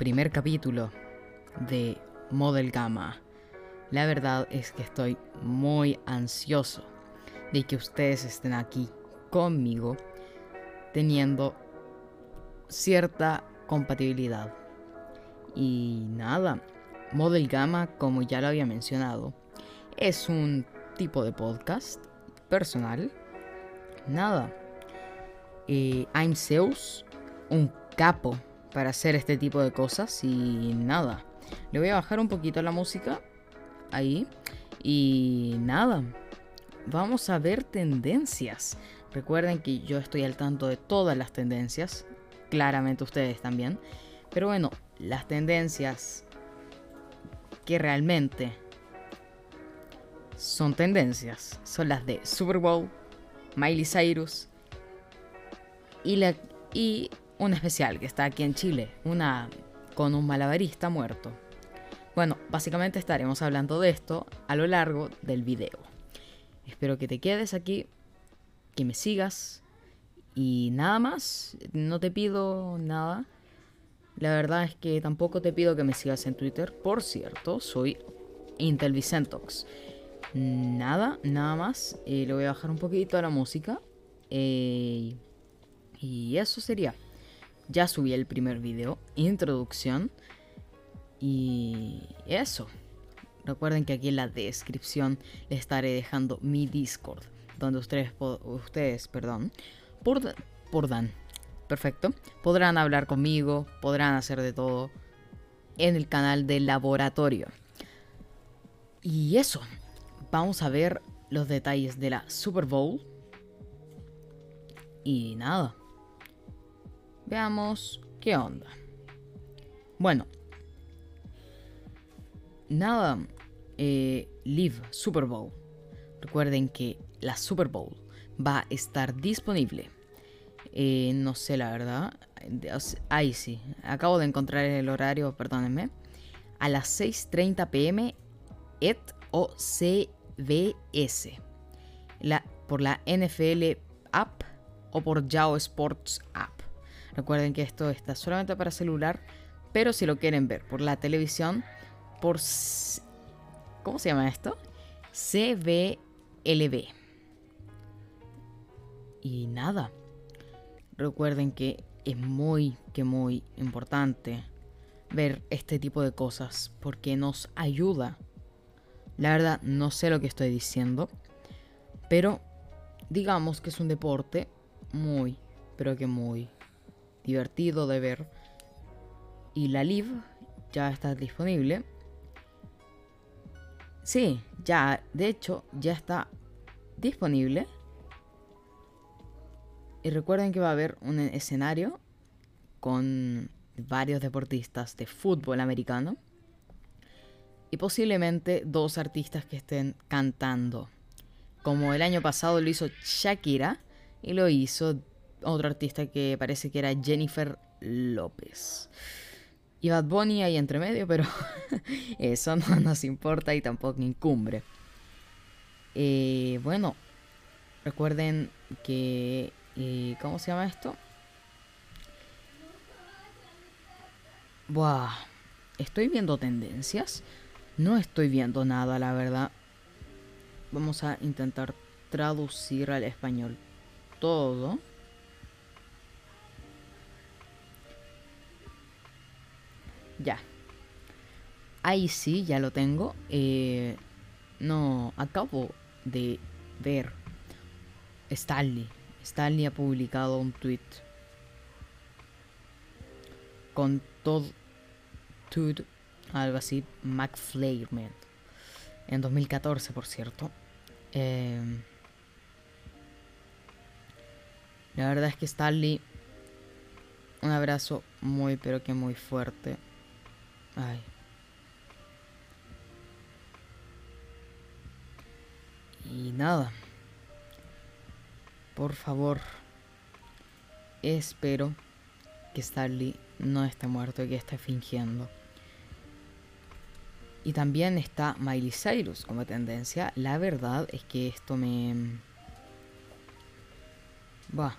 primer capítulo de Model Gamma. La verdad es que estoy muy ansioso de que ustedes estén aquí conmigo teniendo cierta compatibilidad. Y nada, Model Gamma, como ya lo había mencionado, es un tipo de podcast personal. Nada. Eh, I'm Zeus, un capo para hacer este tipo de cosas y nada. Le voy a bajar un poquito la música ahí y nada. Vamos a ver tendencias. Recuerden que yo estoy al tanto de todas las tendencias. Claramente ustedes también. Pero bueno, las tendencias que realmente son tendencias son las de Super Bowl, Miley Cyrus y, la, y una especial que está aquí en Chile, una con un malabarista muerto. Bueno, básicamente estaremos hablando de esto a lo largo del video. Espero que te quedes aquí, que me sigas y nada más, no te pido nada. La verdad es que tampoco te pido que me sigas en Twitter. Por cierto, soy Intel Vicentox. Nada, nada más. Eh, le voy a bajar un poquito a la música. Eh, y eso sería. Ya subí el primer video, introducción. Y eso. Recuerden que aquí en la descripción les estaré dejando mi Discord. Donde ustedes, ustedes perdón, por, por Dan. Perfecto. Podrán hablar conmigo, podrán hacer de todo en el canal del laboratorio. Y eso, vamos a ver los detalles de la Super Bowl. Y nada. Veamos qué onda. Bueno. Nada. Eh, Live Super Bowl. Recuerden que la Super Bowl va a estar disponible. Eh, no sé la verdad. Ahí sí. Acabo de encontrar el horario, perdónenme. A las 6.30 pm ET o C VS. La, por la NFL App o por Yao Sports App. Recuerden que esto está solamente para celular, pero si lo quieren ver por la televisión, por... ¿Cómo se llama esto? CBLB. Y nada. Recuerden que es muy, que muy importante ver este tipo de cosas porque nos ayuda la verdad, no sé lo que estoy diciendo. Pero digamos que es un deporte muy, pero que muy divertido de ver. Y la Live ya está disponible. Sí, ya, de hecho, ya está disponible. Y recuerden que va a haber un escenario con varios deportistas de fútbol americano y posiblemente dos artistas que estén cantando. Como el año pasado lo hizo Shakira y lo hizo otro artista que parece que era Jennifer López. Y Bad Bunny ahí entre medio, pero eso no nos importa y tampoco incumbre. Eh, bueno, recuerden que... Eh, ¿Cómo se llama esto? Buah, estoy viendo tendencias. No estoy viendo nada, la verdad. Vamos a intentar traducir al español todo. Ya. Ahí sí, ya lo tengo. Eh, no, acabo de ver. Stanley. Stanley ha publicado un tweet. Con todo algo así, McFlairman, en 2014, por cierto. Em, la verdad es que Stanley, un abrazo muy, pero que muy fuerte. Y nada. Por favor. Espero que Stanley no esté muerto y que esté fingiendo. Y también está Miley Cyrus como tendencia. La verdad es que esto me... Va.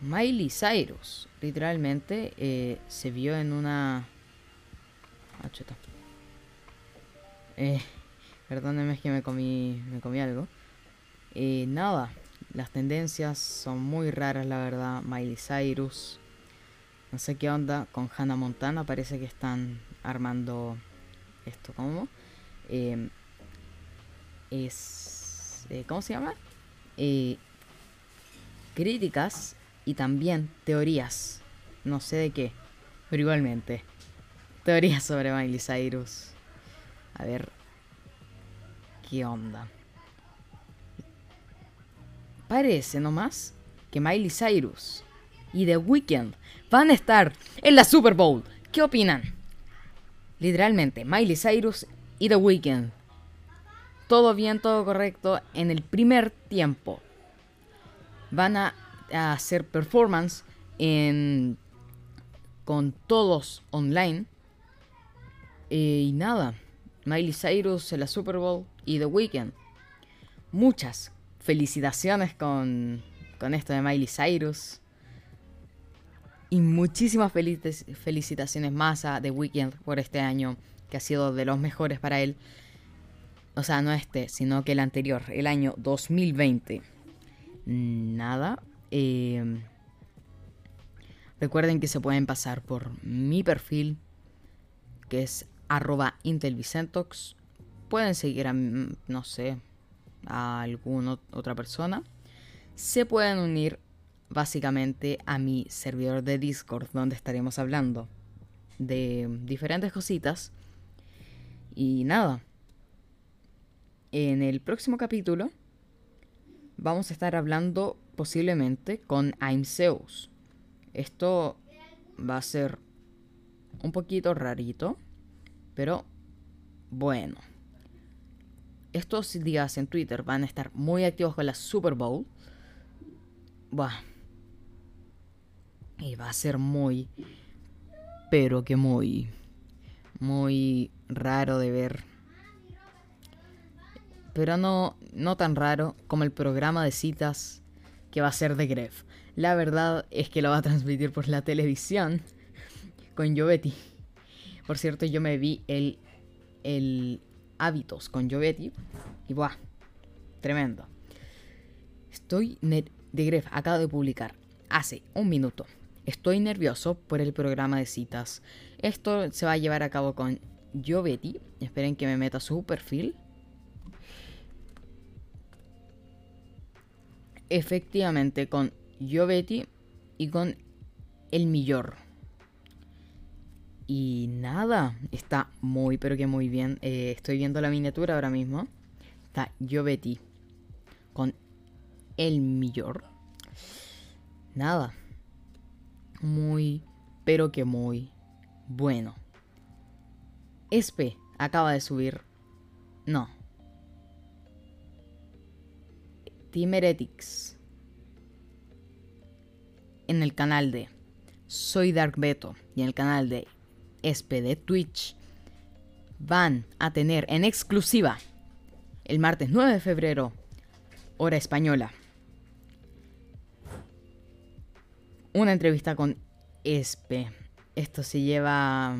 Miley Cyrus, literalmente, eh, se vio en una... Ah. Eh, perdónenme, es que me comí, me comí algo. Eh, nada, las tendencias son muy raras, la verdad. Miley Cyrus. No sé qué onda con Hannah Montana. Parece que están armando esto. ¿Cómo? Eh, es... Eh, ¿Cómo se llama? Críticas y también teorías. No sé de qué, pero igualmente. Teorías sobre Miley Cyrus. A ver. ¿Qué onda? Parece nomás que Miley Cyrus y The Weeknd van a estar en la Super Bowl. ¿Qué opinan? Literalmente, Miley Cyrus y The Weeknd. Todo bien, todo correcto en el primer tiempo. Van a, hacer performance en, con todos online. Y nada, Miley Cyrus en la Super Bowl y The Weeknd. Muchas felicitaciones con, con esto de Miley Cyrus. Y muchísimas felicitaciones más a The Weeknd por este año, que ha sido de los mejores para él. O sea, no este, sino que el anterior, el año 2020. Nada. Eh, recuerden que se pueden pasar por mi perfil, que es arroba intelvicentox. Pueden seguir a, no sé, a alguna otra persona. Se pueden unir básicamente a mi servidor de Discord, donde estaremos hablando de diferentes cositas. Y nada, en el próximo capítulo vamos a estar hablando posiblemente con I'm Zeus. Esto va a ser un poquito rarito, pero bueno. Estos días en Twitter van a estar muy activos con la Super Bowl. Buah. Y va a ser muy, pero que muy, muy raro de ver pero no, no tan raro como el programa de citas que va a ser de Gref. La verdad es que lo va a transmitir por la televisión con Jovetti. Por cierto, yo me vi el, el Hábitos con Jovetti y ¡buah! Tremendo. Estoy de Gref, acabo de publicar hace un minuto. Estoy nervioso por el programa de citas. Esto se va a llevar a cabo con Jovetti. Esperen que me meta su perfil. efectivamente con Giovetti y con el Millor. Y nada, está muy pero que muy bien. Eh, estoy viendo la miniatura ahora mismo. Está Giovetti con el Millor. Nada. Muy pero que muy bueno. Espe acaba de subir. No, Team Heretics en el canal de Soy Dark Beto y en el canal de SPD Twitch van a tener en exclusiva el martes 9 de febrero, hora española, una entrevista con Espe. Esto se lleva,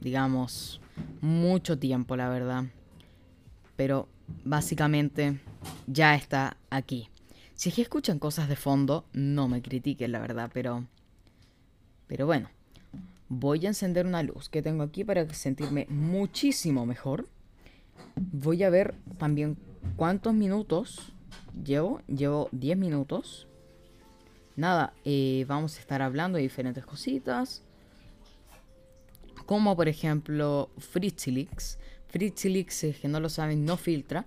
digamos, mucho tiempo, la verdad. Pero básicamente ya está aquí. Si es que escuchan cosas de fondo, no me critiquen, la verdad, pero. Pero bueno. Voy a encender una luz que tengo aquí para sentirme muchísimo mejor. Voy a ver también cuántos minutos llevo. Llevo 10 minutos. Nada, eh, vamos a estar hablando de diferentes cositas. Como por ejemplo Fritzilix. Fritzilix, que no lo saben, no filtra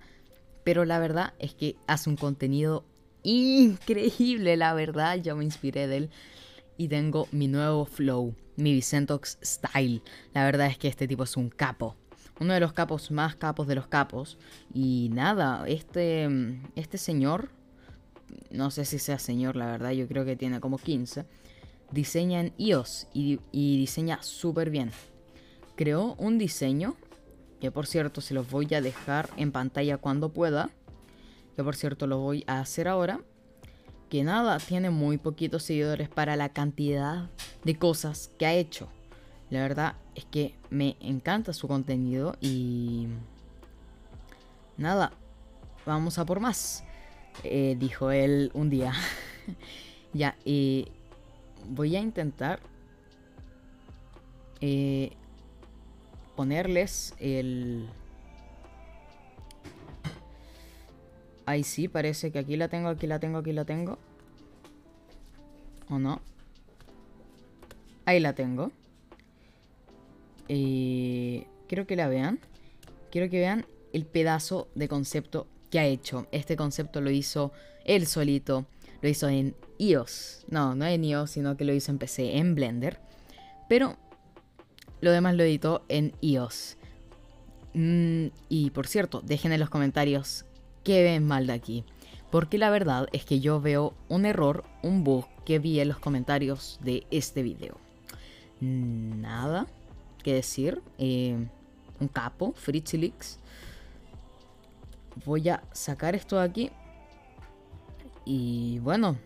pero la verdad es que hace un contenido increíble, la verdad. Yo me inspiré de él y tengo mi nuevo flow, mi Vicentox Style. La verdad es que este tipo es un capo. Uno de los capos más capos de los capos. Y nada, este, este señor, no sé si sea señor, la verdad, yo creo que tiene como 15. Diseña en iOS y, y diseña súper bien. Creó un diseño que por cierto se los voy a dejar en pantalla cuando pueda, que por cierto lo voy a hacer ahora, que nada, tiene muy poquitos seguidores para la cantidad de cosas que ha hecho. La verdad es que me encanta su contenido y... Nada, vamos a por más, eh, dijo él un día. ya, voy a intentar eh, ponerles el... Ahí sí, parece que aquí la tengo, aquí la tengo, aquí la tengo. ¿O no? Ahí la tengo. Y... Quiero que la vean. Quiero que vean el pedazo de concepto que ha hecho. Este concepto lo hizo él solito. Lo hizo en iOS. No, no en iOS, sino que lo hizo en PC, en Blender. Pero lo demás lo editó en iOS. Mm, y por cierto, dejen en los comentarios qué ven mal de aquí. Porque la verdad es que yo veo un error, un bug que vi en los comentarios de este video. Nada que decir. Eh, un capo, Fritzilix. Voy a sacar esto de aquí. Y bueno.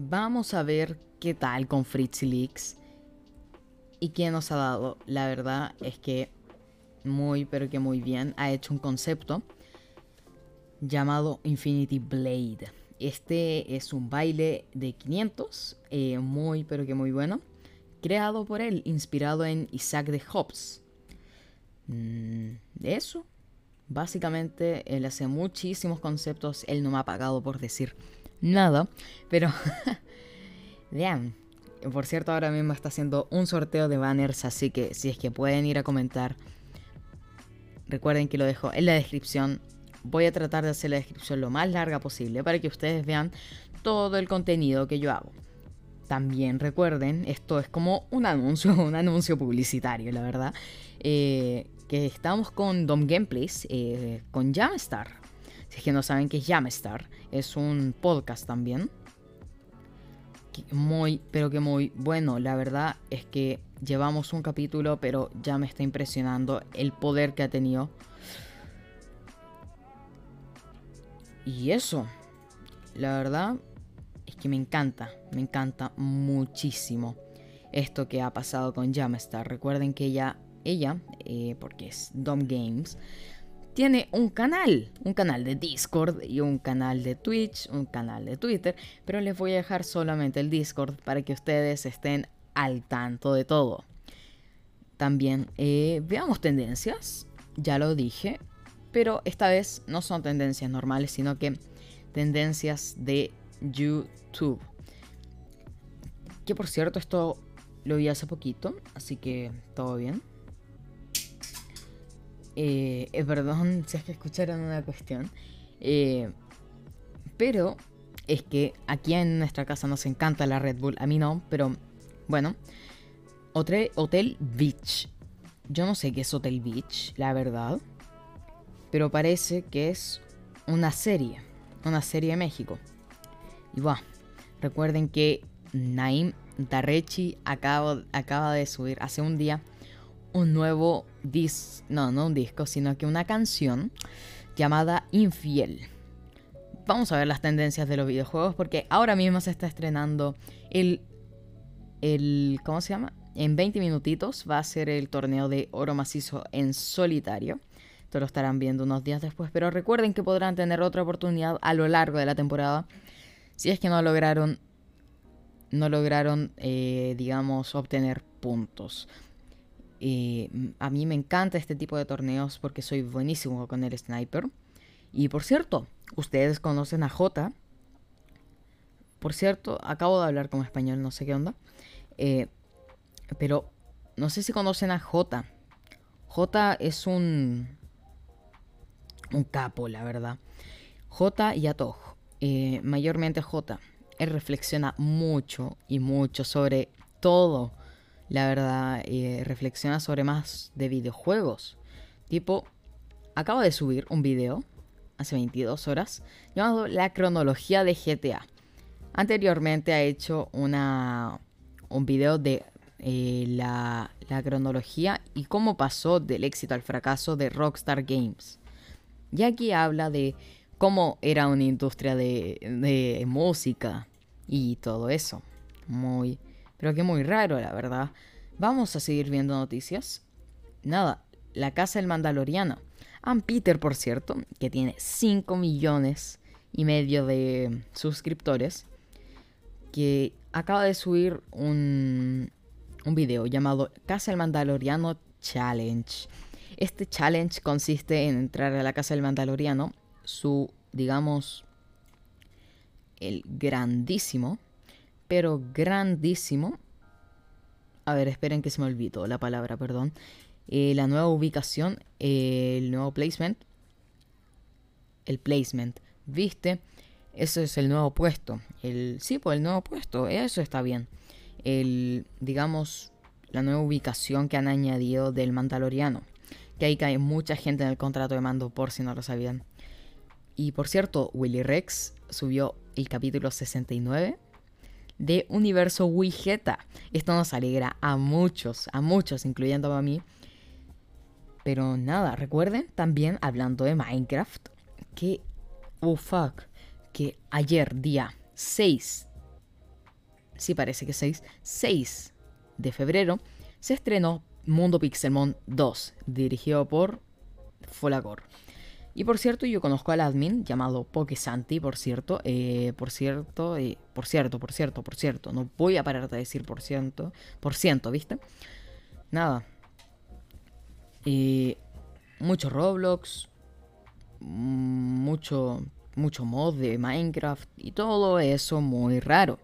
Vamos a ver qué tal con Fritzilix y quién nos ha dado. La verdad es que muy, pero que muy bien. Ha hecho un concepto llamado Infinity Blade. Este es un baile de 500, eh, muy, pero que muy bueno. Creado por él, inspirado en Isaac de Hobbes. Mm, eso. Básicamente, él hace muchísimos conceptos. Él no me ha pagado por decir nada. Pero, vean, por cierto, ahora mismo está haciendo un sorteo de banners, así que si es que pueden ir a comentar, recuerden que lo dejo en la descripción. Voy a tratar de hacer la descripción lo más larga posible para que ustedes vean todo el contenido que yo hago. También recuerden, esto es como un anuncio, un anuncio publicitario, la verdad, eh, que estamos con Dom Gameplays, eh, con Jamstar. Si es que no saben qué es Jamstar, es un podcast también muy, pero que muy bueno. La verdad es que llevamos un capítulo, pero ya me está impresionando el poder que ha tenido. Y eso, la verdad es que me encanta, me encanta muchísimo esto que ha pasado con Jamstar. Recuerden que ella, ella, eh, porque es Dom Games, tiene un canal, un canal de Discord y un canal de Twitch, un canal de Twitter, pero les voy a dejar solamente el Discord para que ustedes estén al tanto de todo. También eh, veamos tendencias, ya lo dije, pero esta vez no son tendencias normales, sino que tendencias de YouTube. Que por cierto, esto lo vi hace poquito, así que todo bien. Eh, eh, perdón si es que escucharon una cuestión. Eh, pero es que aquí en nuestra casa nos encanta la Red Bull. A mí no, pero bueno. Hotel, Hotel Beach. Yo no sé qué es Hotel Beach, la verdad. Pero parece que es una serie. Una serie de México. Y va. Recuerden que Naim Darrechi acaba, acaba de subir hace un día un nuevo disco, no, no un disco, sino que una canción llamada Infiel. Vamos a ver las tendencias de los videojuegos porque ahora mismo se está estrenando el, el, ¿cómo se llama? En 20 minutitos va a ser el torneo de oro macizo en solitario. Esto lo estarán viendo unos días después, pero recuerden que podrán tener otra oportunidad a lo largo de la temporada si es que no lograron, no lograron, eh, digamos, obtener puntos. Eh, a mí me encanta este tipo de torneos porque soy buenísimo con el sniper. Y por cierto, ustedes conocen a J. Por cierto, acabo de hablar como español, no sé qué onda. Eh, pero no sé si conocen a J. J es un. Un capo, la verdad. J y Atoj. Eh, mayormente J. Él reflexiona mucho y mucho sobre todo la verdad, eh, reflexiona sobre más de videojuegos. Tipo, acabo de subir un video hace 22 horas llamado La cronología de GTA. Anteriormente ha hecho una, un video de eh, la, la cronología y cómo pasó del éxito al fracaso de Rockstar Games. Y aquí habla de cómo era una industria de, música y todo eso. Muy, pero que muy raro, la verdad. Vamos a seguir viendo noticias. Nada, la casa del Mandaloriano. Ann Peter, por cierto, que tiene 5 millones y medio de suscriptores, que acaba de subir un, un video llamado Casa del Mandaloriano Challenge. Este challenge consiste en entrar a la Casa del Mandaloriano, su, digamos, el grandísimo, pero grandísimo. A ver, esperen que se me olvidó la palabra, perdón. Eh, la nueva ubicación, el nuevo placement. El placement, ¿viste? Eso es el nuevo puesto. El, sí, pues el nuevo puesto, eso está bien. El, digamos, la nueva ubicación que han añadido del Mandaloriano. Que ahí cae mucha gente en el contrato de mando, por si no lo sabían. Y por cierto, Willy Rex subió el capítulo 69 de Universo Wigeta. Esto nos alegra a muchos, a muchos, incluyendo a mí. Pero nada, recuerden también, hablando de Minecraft, que, oh fuck, que ayer, día 6, sí parece que 6, 6 de febrero, se estrenó Mundo Pixelmon 2, dirigido por Folagor. Y por cierto, yo conozco al admin llamado Pokesanti, por cierto. Eh, por cierto, eh, por cierto, por cierto, por cierto. No voy a parar de decir por ciento, por ciento, ¿viste? Nada. Eh, mucho Roblox, mucho, mucho mod de Minecraft y todo eso muy raro.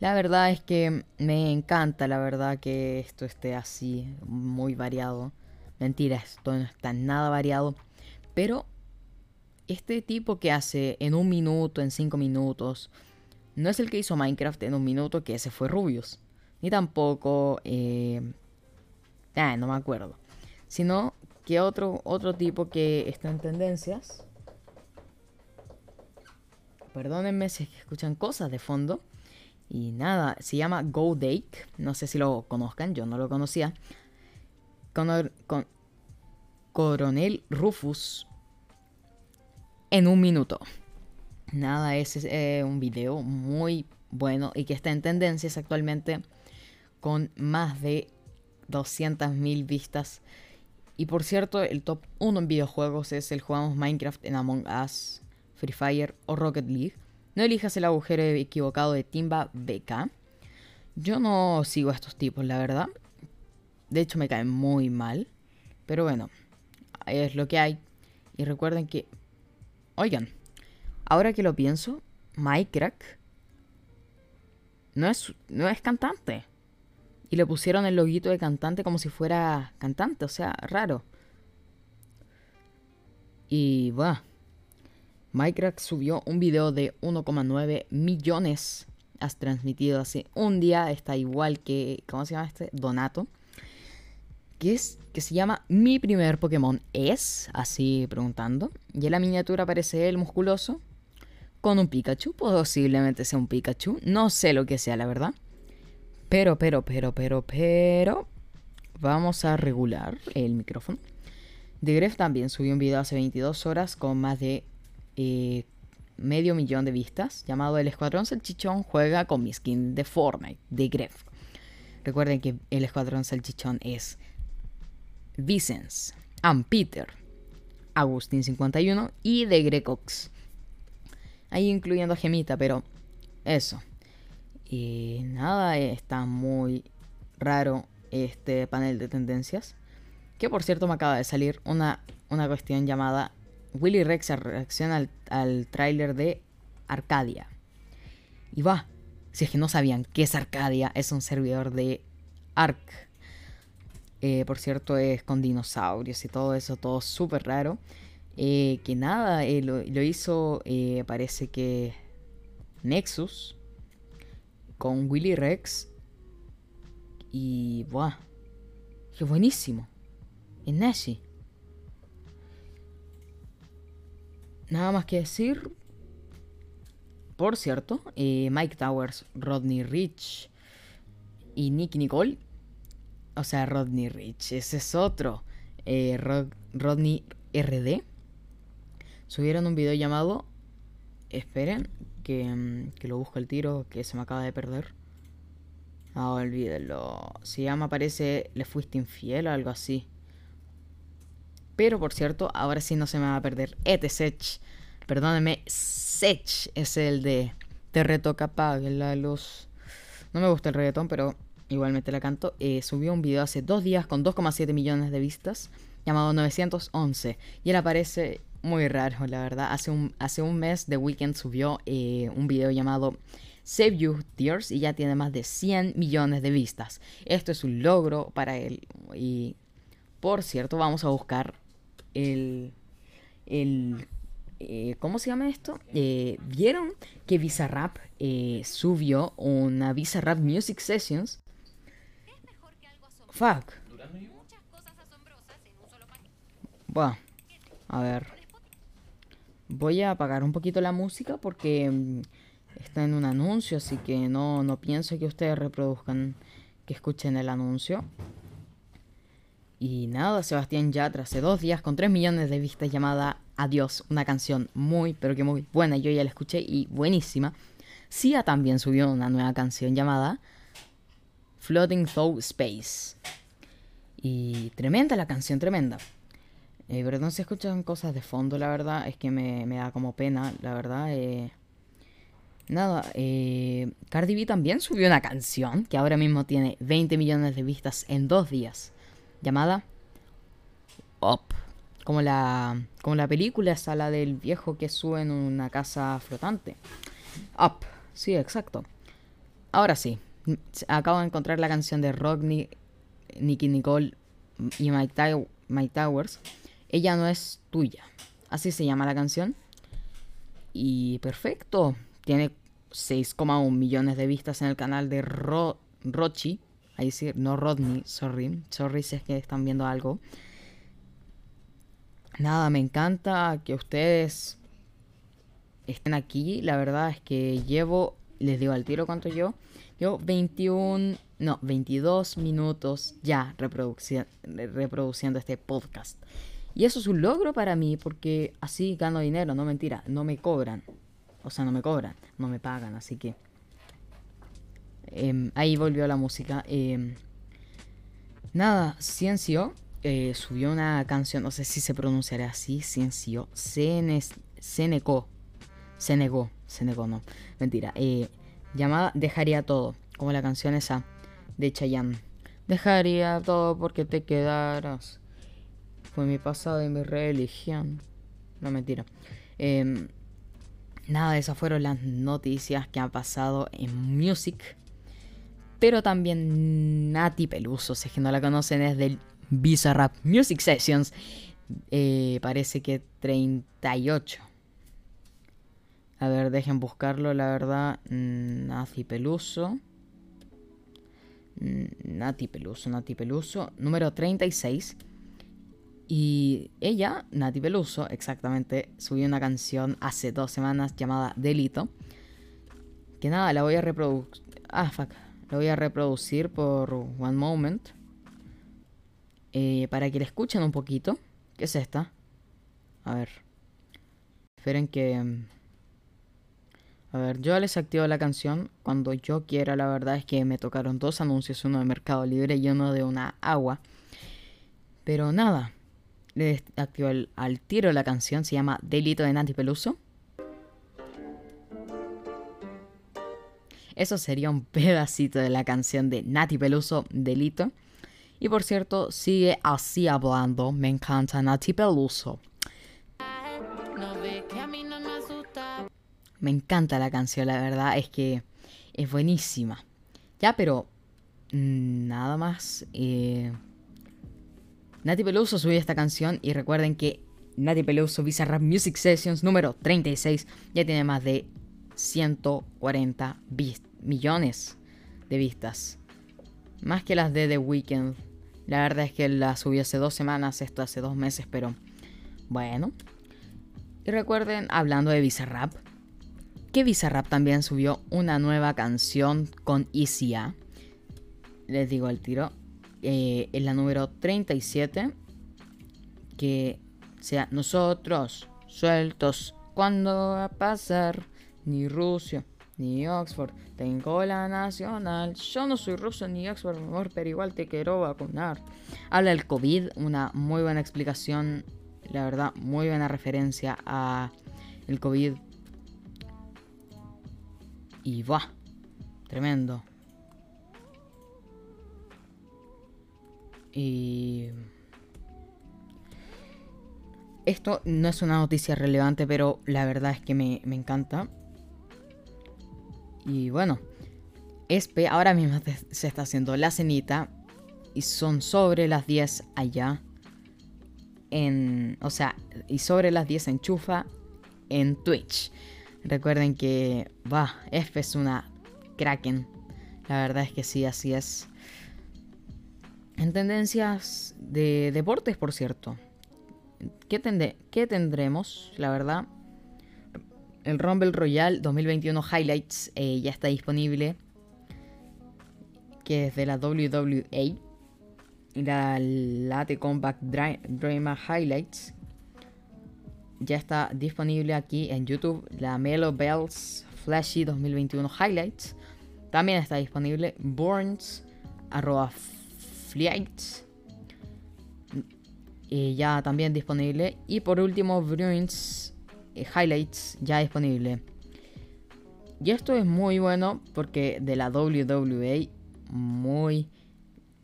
La verdad es que me encanta, la verdad, que esto esté así, muy variado. Mentira, esto no está nada variado. Pero este tipo que hace en un minuto, en cinco minutos, no es el que hizo Minecraft en un minuto, que ese fue Rubius. Ni tampoco... Eh, ah, no me acuerdo. Sino que otro, otro tipo que está en tendencias. Perdónenme si escuchan cosas de fondo. Y nada, se llama Go Dake. No sé si lo conozcan, yo no lo conocía. Con, Coronel Rufus en un minuto. Nada, es eh, un video muy bueno y que está en tendencias actualmente con más de 200.000 vistas. Y por cierto, el top 1 en videojuegos es el jugamos Minecraft en Among Us, Free Fire o Rocket League. No elijas el agujero equivocado de Timba BK. Yo no sigo a estos tipos, la verdad. De hecho, me caen muy mal. Pero bueno, es lo que hay. Y recuerden que, oigan, ahora que lo pienso, Minecraft no es, no es cantante. Y le pusieron el loguito de cantante como si fuera cantante, o sea, raro. Y bueno, Minecraft subió un video de 1,9 millones. Has transmitido hace un día. Está igual que. ¿Cómo se llama este? Donato. Que es. Que se llama Mi primer Pokémon es. Así preguntando. Y en la miniatura aparece el musculoso. Con un Pikachu. Posiblemente sea un Pikachu. No sé lo que sea, la verdad. Pero, pero, pero, pero, pero. Vamos a regular el micrófono. The Gref también subió un video hace 22 horas con más de medio millón de vistas, llamado El Escuadrón Salchichón juega con mi skin de Fortnite, de Gref. Recuerden que el Escuadrón Salchichón es Vicens, Am Peter, Agustín51 y de Grecox. Ahí incluyendo a Gemita, pero eso. Y nada, está muy raro este panel de tendencias. Que por cierto me acaba de salir una, una cuestión llamada Willy Rex reacciona al, al tráiler de Arcadia. Y va, si es que no sabían qué es Arcadia, es un servidor de Ark. Eh, por cierto, es con dinosaurios y todo eso, todo súper raro. Eh, que nada, eh, lo, hizo, parece que Nexus con Willy Rex. Y, ¡buah! ¡Qué buenísimo! En Nashi. Nada más que decir. Por cierto, eh, Mike Towers, Rodney Rich y Nicky Nicole. O sea, Rodney Rich, ese es otro. Eh, Rodney RD. subieron un video llamado... Esperen, que, mm, que lo busco el tiro, que se me acaba de perder. Ah, olvídenlo. Se llama, parece, le fuiste infiel o algo así. Pero por cierto, ahora sí no se me va a perder. Sech. Perdónenme, Sech es el de Te retoca, pague la luz. No me gusta el reggaetón, pero igualmente la canto. Eh, subió un video hace dos días con 2,7 millones de vistas, llamado 911. Y él aparece muy raro, la verdad. Hace un, hace un mes The Weeknd subió eh, un video llamado Save You Tears y ya tiene más de 100 millones de vistas. Esto es un logro para él. Y por cierto, vamos a buscar el... el eh, ¿Cómo se llama esto? Eh, ¿Vieron que Bizarrap eh, subió una Bizarrap Music Sessions? Fuck. Bueno, a ver. Voy a apagar un poquito la música porque mm, está en un anuncio, así que no, no pienso que ustedes reproduzcan, que escuchen el anuncio. Y nada, Sebastián Yatra hace dos días con 3 millones de vistas llamada Adiós, una canción muy, pero que muy buena, yo ya la escuché y buenísima. Sia también subió una nueva canción llamada Floating Through Space. Y tremenda la canción, tremenda. Eh, pero no se escuchan cosas de fondo, la verdad. Es que me, da como pena, la verdad. Eh. nada, eh, Cardi B también subió una canción que ahora mismo tiene 20 millones de vistas en dos días llamada Up. Como la, como la película esa, la del viejo que sube en una casa flotante. Up. Sí, exacto. Ahora sí. Acabo de encontrar la canción de Rodney, Nicky Nicole y Mike, Mike Towers. Ella no es tuya. Así se llama la canción. Y perfecto. Tiene 6,1 millones de vistas en el canal de Rochi. Ahí sí, no Rodney, sorry. Sorry si es que están viendo algo. Nada, me encanta que ustedes estén aquí. La verdad es que llevo, les digo al tiro cuánto yo. Yo 21, no, 22 minutos ya reproduciendo este podcast. Y eso es un logro para mí porque así gano dinero, no mentira, no me cobran. O sea, no me cobran, no me pagan, así que Em, ahí volvió la música. Em, nada, Ciencio eh, subió una canción, no sé si se pronunciará así, Ciencio, se, negó, se negó, se negó, no, mentira, eh, llamada Dejaría todo, como la canción esa de Chayanne. Dejaría todo porque te quedaras. Fue mi pasado y mi religión. No, mentira. Em, nada, esas fueron las noticias que han pasado en Music pero también Nati Peluso, si es que no la conocen, es del Bizarrap Music Sessions. Eh, parece que 38. A ver, dejen buscarlo, la verdad. Nati Peluso. Nati Peluso, Nati Peluso. Número 36. Y ella, Nati Peluso, exactamente, subió una canción hace dos semanas llamada Delito. Que nada, la voy a reproducir. Ah, fuck. Lo voy a reproducir por One Moment. Eh, para que la escuchen un poquito. ¿Qué es esta? A ver. Esperen que... Mm, a ver, yo les activo la canción cuando yo quiera. La verdad es que me tocaron dos anuncios. Uno de Mercado Libre y uno de una agua. Pero nada. Les activo al tiro la canción. Se llama Delito de Nati Peluso. Eso sería un pedacito de la canción de Nati Peluso, Delito. Y por cierto, sigue así hablando. Me encanta Nati Peluso. Me encanta la canción, la verdad es que es buenísima. Ya, pero mm, nada más. Eh, Nati Peluso subió esta canción y recuerden que Nati Peluso Rap Music Sessions número 36 ya tiene más de 140 vistas millones de vistas. Más que las de The Weeknd. La verdad es que la subí hace dos semanas, esto hace dos meses, pero bueno. Y recuerden, hablando de Bizarrap, que Bizarrap también subió una nueva canción con ICA. Les digo al tiro. Eh, la número 37. Que sea nosotros. sueltos. ¿Cuándo va a pasar? Ni Rusia, ni Oxford. Tengo la nacional. Yo no soy ruso ni Oxford, amor, pero igual te quiero vacunar. Habla del COVID, una muy buena explicación. La verdad, muy buena referencia a el COVID. Y va, tremendo. Y... Esto no es una noticia relevante, pero la verdad es que me, encanta. Y bueno, Espe ahora mismo se está haciendo la cenita y son sobre las 10 allá. En, o sea, y sobre las 10 enchufa en Twitch. Recuerden que, va, Espe es una kraken. La verdad es que sí, así es. En tendencias de deportes, por cierto. ¿Qué, tendremos? La verdad. El Rumble Royale 2021 Highlights eh, ya está disponible. Que es de la WWA. Y la Late Combat Drama Highlights. Ya está disponible aquí en YouTube. La Melo Bells Flashy 2021 Highlights. También está disponible. Burns. Arroba Flights. ya también disponible. Y por último, Bruins Highlights ya disponible. Y esto es muy bueno porque de la WWE muy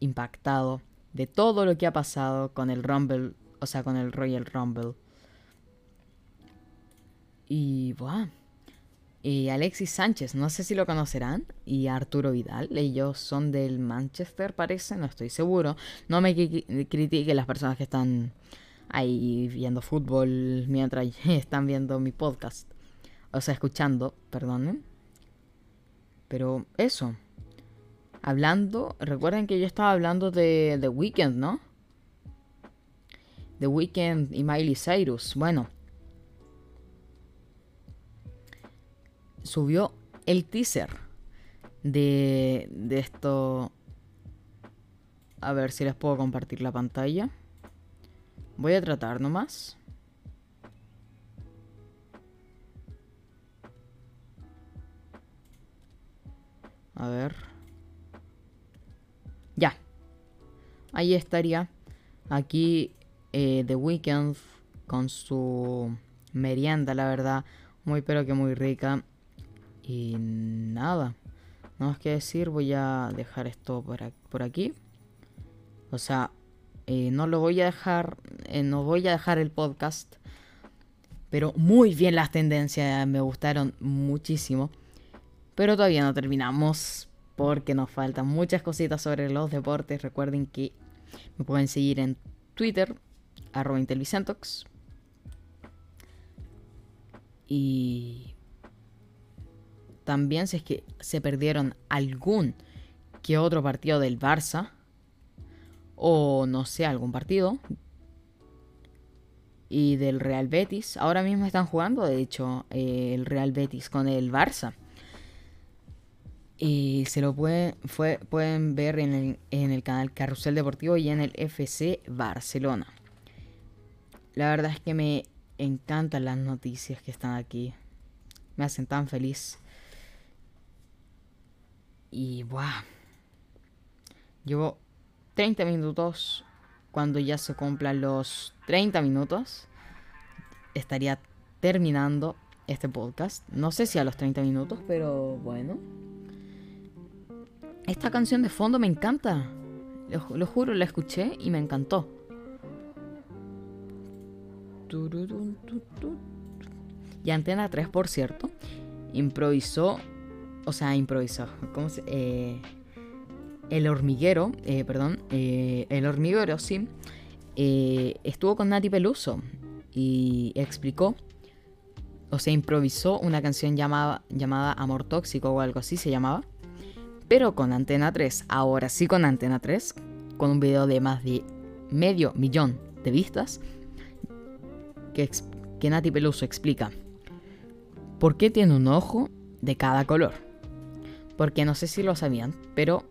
impactado de todo lo que ha pasado con el Rumble, o sea, con el Royal Rumble. Y bueno, y Alexis Sánchez, no sé si lo conocerán, y Arturo Vidal, ellos son del Manchester parece, no estoy seguro. No me critiquen las personas que están ahí viendo fútbol mientras están viendo mi podcast. O sea, escuchando, perdón. Pero eso. Hablando, recuerden que yo estaba hablando de The Weeknd, ¿no? The Weeknd y Miley Cyrus. Bueno, subió el teaser de, de esto. A ver si les puedo compartir la pantalla. Voy a tratar nomás. A ver. Ya. Ahí estaría. Aquí eh, The Weeknd con su merienda, la verdad. Muy pero que muy rica. Y nada, no más que decir, voy a dejar esto por, aquí. O sea, eh, no lo voy a dejar, eh, no voy a dejar el podcast. Pero muy bien las tendencias, me gustaron muchísimo. Pero todavía no terminamos porque nos faltan muchas cositas sobre los deportes. Recuerden que me pueden seguir en Twitter, arroba Intelvicentox. Y también si es que se perdieron algún que otro partido del Barça, o no sé, algún partido, y del Real Betis. Ahora mismo están jugando, de hecho, eh, el Real Betis con el Barça. Y se lo pueden, pueden ver en el, en el canal Carrusel Deportivo y en el FC Barcelona. La verdad es que me encantan las noticias que están aquí. Me hacen tan feliz. Y buah. Llevo 30 minutos. Cuando ya se cumplan los 30 minutos, estaría terminando este podcast. No sé si a los 30 minutos, pero bueno. Esta canción de fondo me encanta. Lo, juro, la escuché y me encantó. Y Antena 3, por cierto, improvisó o sea, improvisó. ¿Cómo se, eh, el hormiguero, eh, perdón, eh, el hormiguero, sí, estuvo con Nati Peluso y explicó, o sea, improvisó una canción llamada, llamada Amor Tóxico o algo así se llamaba, pero con Antena 3, ahora sí con Antena 3, con un video de más de medio millón de vistas, que, que Nati Peluso explica por qué tiene un ojo de cada color. Porque no sé si lo sabían, pero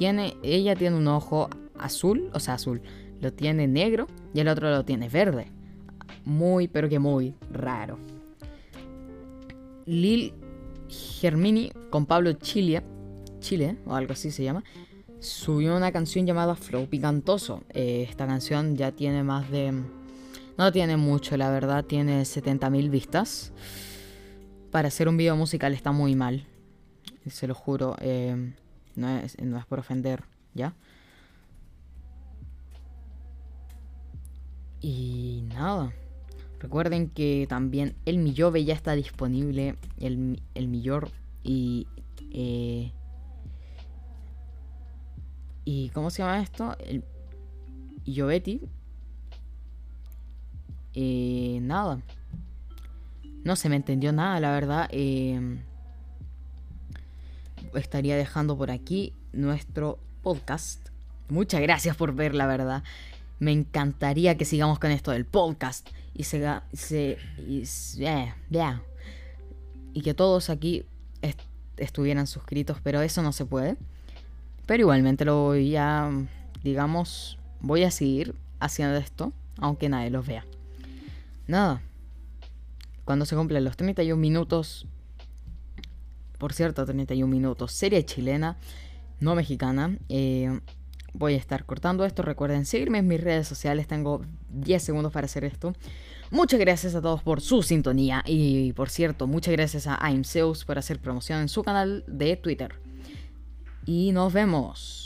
ella tiene un ojo azul, o sea, azul, lo tiene negro y el otro lo tiene verde. muy, pero que muy raro. Lil Germini con Pablo Chile, Chile o algo así se llama, subió una canción llamada Flow Picantoso. Eh, esta canción ya tiene más de... No tiene mucho, la verdad, tiene 70.000 vistas. Para hacer un video musical está muy mal. Se lo juro. Eh, no, es, no es por ofender, ¿ya? Y nada. Recuerden que también el Millove ya está disponible. El, el Millor y... Eh, ¿Y cómo se llama esto? El Yovetti. Eh, nada. No se me entendió nada, la verdad. Eh, estaría dejando por aquí nuestro podcast. Muchas gracias por ver, la verdad. Me encantaría que sigamos con esto del podcast. Y se. se y, y que todos aquí estuvieran suscritos, pero eso no se puede. Pero igualmente lo voy a, digamos, voy a seguir haciendo esto, aunque nadie los vea. Nada. Cuando se cumplen los 31 minutos, por cierto, 31 minutos, serie chilena, no mexicana, eh, voy a estar cortando esto. Recuerden seguirme en mis redes sociales, tengo 10 segundos para hacer esto. Muchas gracias a todos por su sintonía y por cierto, muchas gracias a AIMSEUS por hacer promoción en su canal de Twitter y nos vemos.